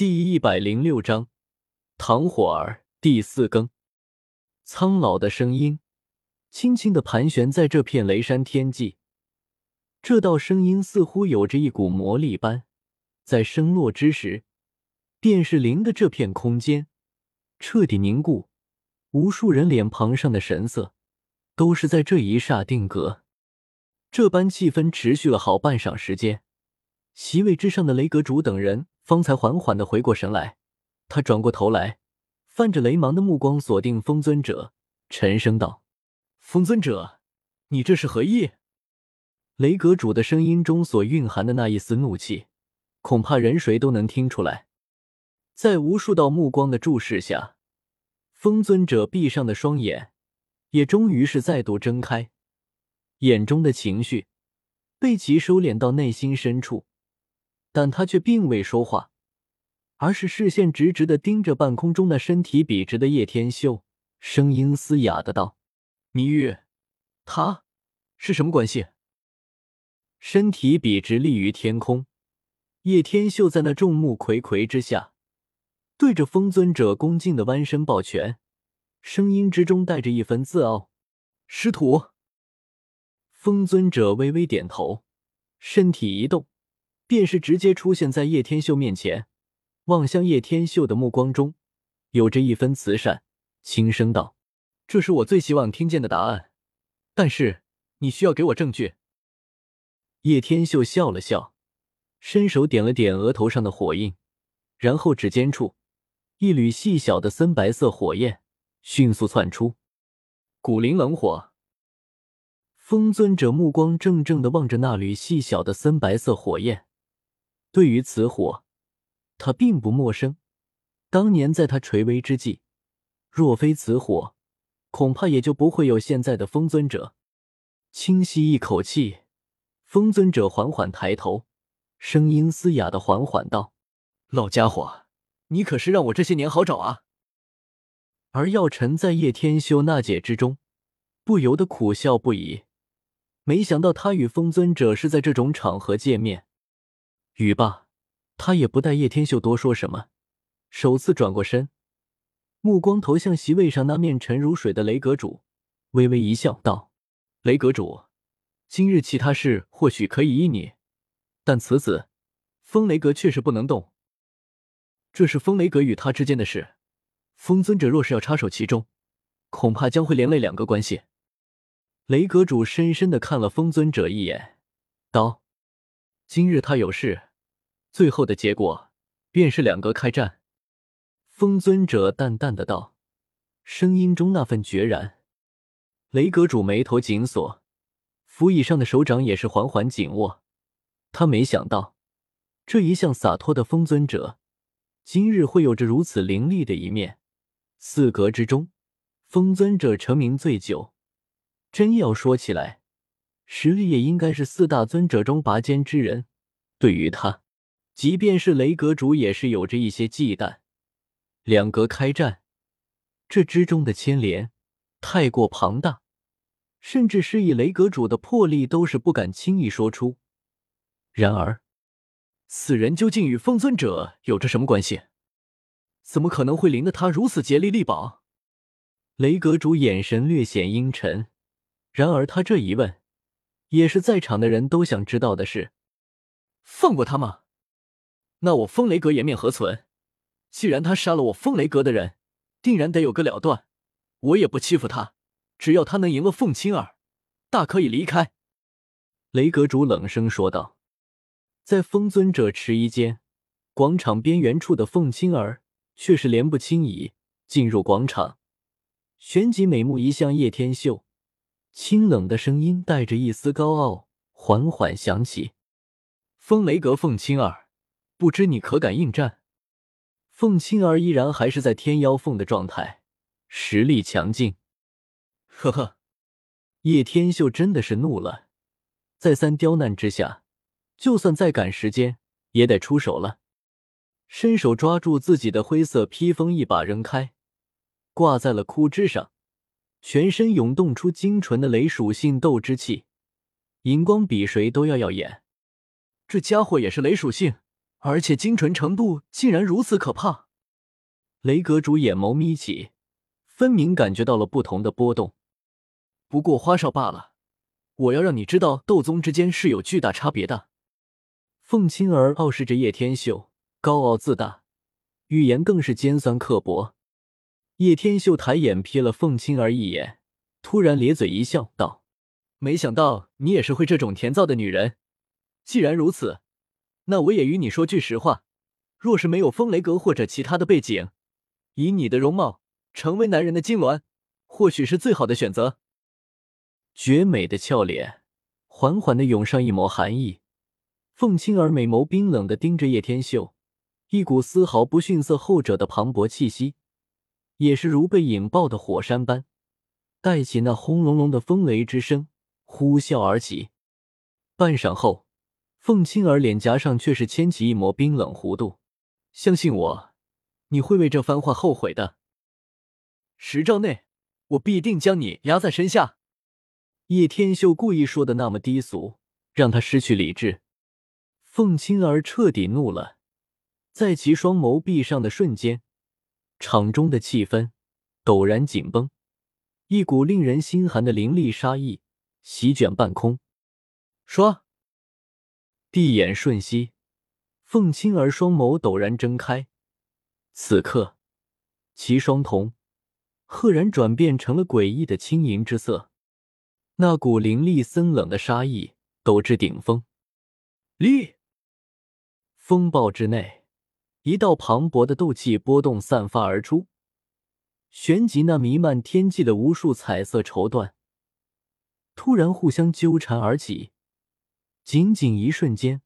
第一百零六章，唐火儿第四更。苍老的声音轻轻的盘旋在这片雷山天际，这道声音似乎有着一股魔力般，在声落之时，便是灵的这片空间彻底凝固，无数人脸庞上的神色都是在这一刹定格。这般气氛持续了好半晌时间，席位之上的雷阁主等人方才缓缓的回过神来。他转过头来，泛着雷芒的目光锁定风尊者，沉声道：“风尊者，你这是何意？”雷阁主的声音中所蕴含的那一丝怒气，恐怕人谁都能听出来。在无数道目光的注视下，风尊者闭上的双眼也终于是再度睁开。眼中的情绪被其收敛到内心深处，但他却并未说话，而是视线直直的盯着半空中那身体笔直的叶天秀，声音嘶哑的道：“你与他是什么关系？”身体笔直立于天空，叶天秀在那众目睽睽之下，对着风尊者恭敬的弯身抱拳，声音之中带着一分自傲：“师徒。”风尊者微微点头，身体一动，便是直接出现在叶天秀面前，望向叶天秀的目光中有着一分慈善，轻声道：“这是我最希望听见的答案，但是你需要给我证据。”叶天秀笑了笑，伸手点了点额头上的火印，然后指尖处一缕细小的森白色火焰迅速窜出，古灵冷火。风尊者目光怔怔的望着那缕细小的森白色火焰，对于此火，他并不陌生。当年在他垂危之际，若非此火，恐怕也就不会有现在的风尊者。轻吸一口气，风尊者缓缓抬头，声音嘶哑的缓缓道：“老家伙，你可是让我这些年好找啊！”而药尘在叶天修纳解之中，不由得苦笑不已。没想到他与风尊者是在这种场合见面。语罢，他也不待叶天秀多说什么，首次转过身，目光投向席位上那面沉如水的雷阁主，微微一笑，道：“雷阁主，今日其他事或许可以依你，但此子风雷阁却是不能动。这是风雷阁与他之间的事，风尊者若是要插手其中，恐怕将会连累两个关系。”雷阁主深深的看了风尊者一眼，道：“今日他有事，最后的结果便是两个开战。”风尊者淡淡的道，声音中那份决然。雷阁主眉头紧锁，扶椅上的手掌也是缓缓紧握。他没想到，这一向洒脱的风尊者，今日会有着如此凌厉的一面。四阁之中，风尊者成名最久。真要说起来，实力也应该是四大尊者中拔尖之人。对于他，即便是雷阁主也是有着一些忌惮。两阁开战，这之中的牵连太过庞大，甚至是以雷阁主的魄力都是不敢轻易说出。然而，此人究竟与风尊者有着什么关系？怎么可能会临得他如此竭力力保？雷阁主眼神略显阴沉。然而，他这一问，也是在场的人都想知道的事。放过他吗？那我风雷阁颜面何存？既然他杀了我风雷阁的人，定然得有个了断。我也不欺负他，只要他能赢了凤青儿，大可以离开。雷阁主冷声说道。在风尊者迟疑间，广场边缘处的凤青儿却是莲步轻移进入广场，旋即美目移向叶天秀。清冷的声音带着一丝高傲，缓缓响起：“风雷阁凤青儿，不知你可敢应战？”凤青儿依然还是在天妖凤的状态，实力强劲。呵呵，叶天秀真的是怒了，再三刁难之下，就算再赶时间，也得出手了。伸手抓住自己的灰色披风，一把扔开，挂在了枯枝上。全身涌动出精纯的雷属性斗之气，荧光比谁都要耀眼。这家伙也是雷属性，而且精纯程度竟然如此可怕。雷阁主眼眸眯起，分明感觉到了不同的波动。不过花哨罢了，我要让你知道，斗宗之间是有巨大差别的。凤青儿傲视着叶天秀，高傲自大，语言更是尖酸刻薄。叶天秀抬眼瞥了凤青儿一眼，突然咧嘴一笑，道：“没想到你也是会这种甜造的女人。既然如此，那我也与你说句实话，若是没有风雷阁或者其他的背景，以你的容貌，成为男人的金銮，或许是最好的选择。”绝美的俏脸，缓缓的涌上一抹寒意。凤青儿美眸冰冷的盯着叶天秀，一股丝毫不逊色后者的磅礴气息，也是如被引爆的火山般，带起那轰隆隆的风雷之声，呼啸而起。半晌后，凤青儿脸颊上却是牵起一抹冰冷弧度。相信我，你会为这番话后悔的。十招内，我必定将你压在身下。叶天秀故意说的那么低俗，让他失去理智。凤青儿彻底怒了，在其双眸闭上的瞬间，场中的气氛陡然紧绷，一股令人心寒的凌厉杀意席卷半空。唰，闭眼瞬息，凤青儿双眸陡然睁开，此刻其双瞳赫然转变成了诡异的青银之色，那股凌厉森冷的杀意陡至顶峰。立！风暴之内，一道磅礴的斗气波动散发而出，旋即那弥漫天际的无数彩色绸缎突然互相纠缠而起，仅仅一瞬间，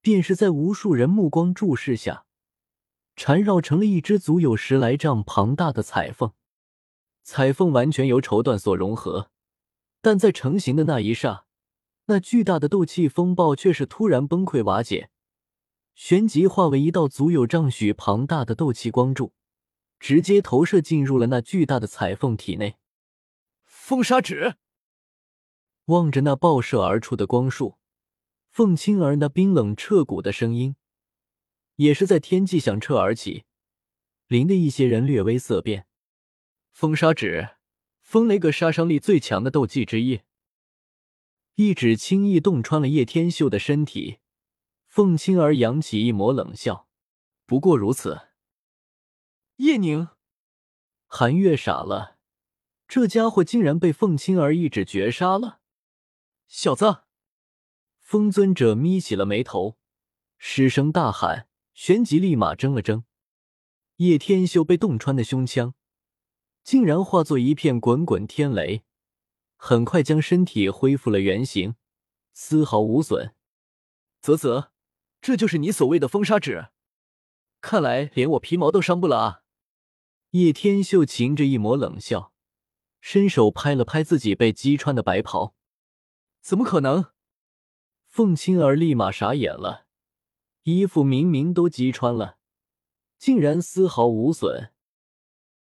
便是在无数人目光注视下，缠绕成了一只足有十来丈庞大的彩凤。彩凤完全由绸缎所融合，但在成型的那一刹，那巨大的斗气风暴却是突然崩溃瓦解。旋即化为一道足有丈许庞大的斗气光柱，直接投射进入了那巨大的彩凤体内。风沙指望着那爆射而出的光束，凤青儿那冰冷彻骨的声音，也是在天际响彻而起，令的一些人略微色变。风沙指，风雷阁杀伤力最强的斗技之一，一指轻易洞穿了叶天秀的身体。凤青儿扬起一抹冷笑，不过如此。叶宁，韩月傻了，这家伙竟然被凤青儿一指绝杀了！小子，风尊者眯起了眉头，失声大喊，旋即立马怔了怔。叶天秀被洞穿的胸腔，竟然化作一片滚滚天雷，很快将身体恢复了原形，丝毫无损。啧啧。这就是你所谓的风沙指，看来连我皮毛都伤不了啊！叶天秀噙着一抹冷笑，伸手拍了拍自己被击穿的白袍。怎么可能？凤青儿立马傻眼了，衣服明明都击穿了，竟然丝毫无损，